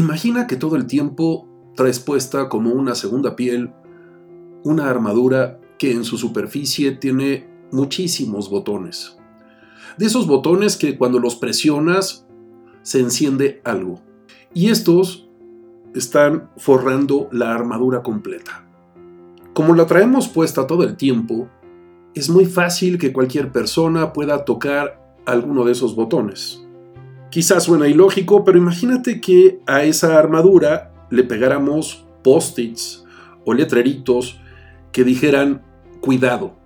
Imagina que todo el tiempo traes puesta como una segunda piel una armadura que en su superficie tiene muchísimos botones. De esos botones que cuando los presionas se enciende algo. Y estos están forrando la armadura completa. Como la traemos puesta todo el tiempo, es muy fácil que cualquier persona pueda tocar alguno de esos botones. Quizás suena ilógico, pero imagínate que a esa armadura le pegáramos post-its o letreritos que dijeran cuidado,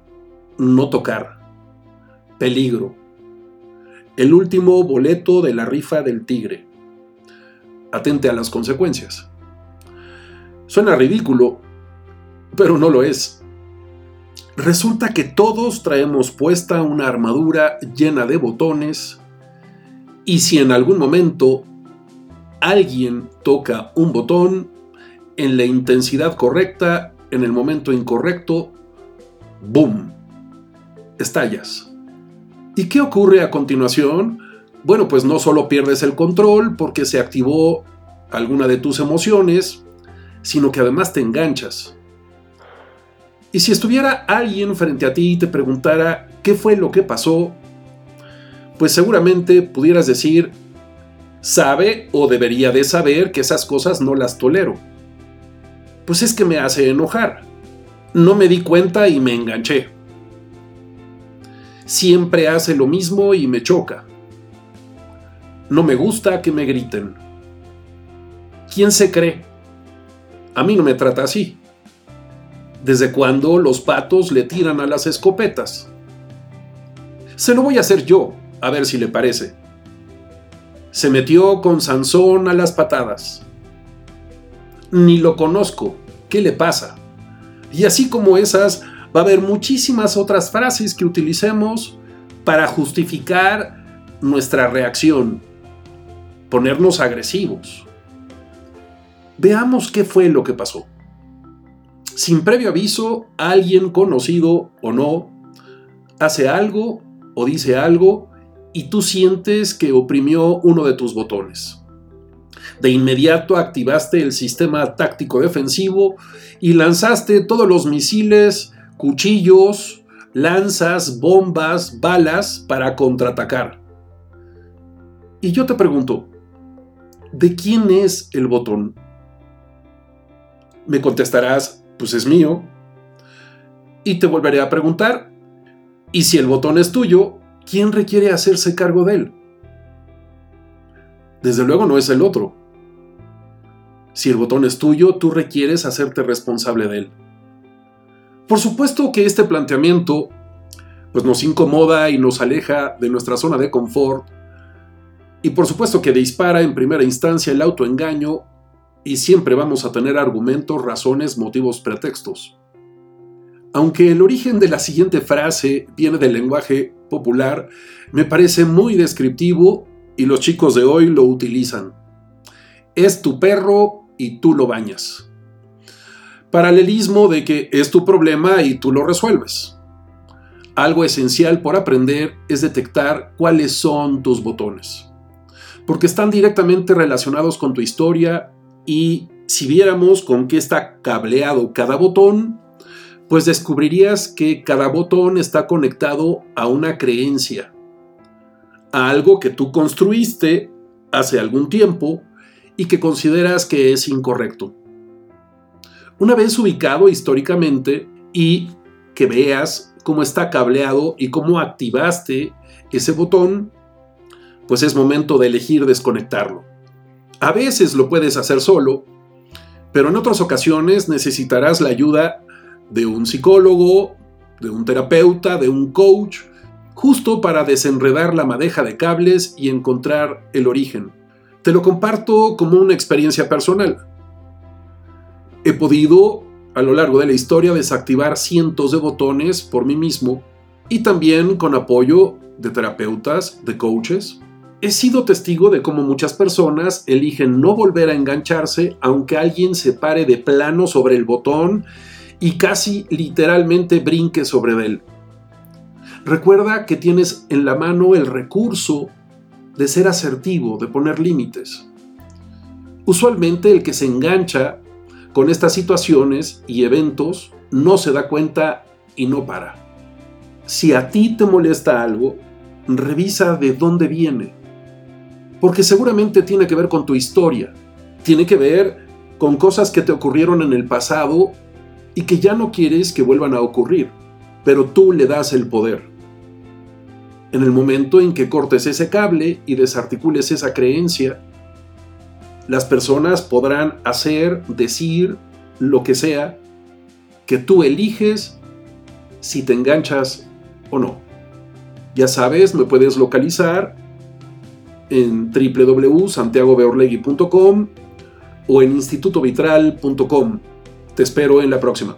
no tocar, peligro, el último boleto de la rifa del tigre. Atente a las consecuencias. Suena ridículo, pero no lo es. Resulta que todos traemos puesta una armadura llena de botones y si en algún momento alguien toca un botón en la intensidad correcta, en el momento incorrecto, ¡boom! Estallas. ¿Y qué ocurre a continuación? Bueno, pues no solo pierdes el control porque se activó alguna de tus emociones, sino que además te enganchas. Y si estuviera alguien frente a ti y te preguntara qué fue lo que pasó, pues seguramente pudieras decir, sabe o debería de saber que esas cosas no las tolero. Pues es que me hace enojar. No me di cuenta y me enganché. Siempre hace lo mismo y me choca. No me gusta que me griten. ¿Quién se cree? A mí no me trata así desde cuando los patos le tiran a las escopetas. Se lo voy a hacer yo, a ver si le parece. Se metió con Sansón a las patadas. Ni lo conozco, ¿qué le pasa? Y así como esas, va a haber muchísimas otras frases que utilicemos para justificar nuestra reacción, ponernos agresivos. Veamos qué fue lo que pasó sin previo aviso, alguien conocido o no hace algo o dice algo y tú sientes que oprimió uno de tus botones. De inmediato activaste el sistema táctico defensivo y lanzaste todos los misiles, cuchillos, lanzas, bombas, balas para contraatacar. Y yo te pregunto, ¿de quién es el botón? Me contestarás, pues es mío. Y te volveré a preguntar, ¿y si el botón es tuyo, quién requiere hacerse cargo de él? Desde luego no es el otro. Si el botón es tuyo, tú requieres hacerte responsable de él. Por supuesto que este planteamiento pues nos incomoda y nos aleja de nuestra zona de confort y por supuesto que dispara en primera instancia el autoengaño y siempre vamos a tener argumentos, razones, motivos, pretextos. Aunque el origen de la siguiente frase viene del lenguaje popular, me parece muy descriptivo y los chicos de hoy lo utilizan. Es tu perro y tú lo bañas. Paralelismo de que es tu problema y tú lo resuelves. Algo esencial por aprender es detectar cuáles son tus botones, porque están directamente relacionados con tu historia y si viéramos con qué está cableado cada botón, pues descubrirías que cada botón está conectado a una creencia, a algo que tú construiste hace algún tiempo y que consideras que es incorrecto. Una vez ubicado históricamente y que veas cómo está cableado y cómo activaste ese botón, pues es momento de elegir desconectarlo. A veces lo puedes hacer solo, pero en otras ocasiones necesitarás la ayuda de un psicólogo, de un terapeuta, de un coach, justo para desenredar la madeja de cables y encontrar el origen. Te lo comparto como una experiencia personal. He podido, a lo largo de la historia, desactivar cientos de botones por mí mismo y también con apoyo de terapeutas, de coaches, He sido testigo de cómo muchas personas eligen no volver a engancharse aunque alguien se pare de plano sobre el botón y casi literalmente brinque sobre él. Recuerda que tienes en la mano el recurso de ser asertivo, de poner límites. Usualmente el que se engancha con estas situaciones y eventos no se da cuenta y no para. Si a ti te molesta algo, revisa de dónde viene. Porque seguramente tiene que ver con tu historia. Tiene que ver con cosas que te ocurrieron en el pasado y que ya no quieres que vuelvan a ocurrir. Pero tú le das el poder. En el momento en que cortes ese cable y desarticules esa creencia, las personas podrán hacer, decir, lo que sea, que tú eliges si te enganchas o no. Ya sabes, me puedes localizar en www.santiagobeorlegui.com o en institutovitral.com. Te espero en la próxima.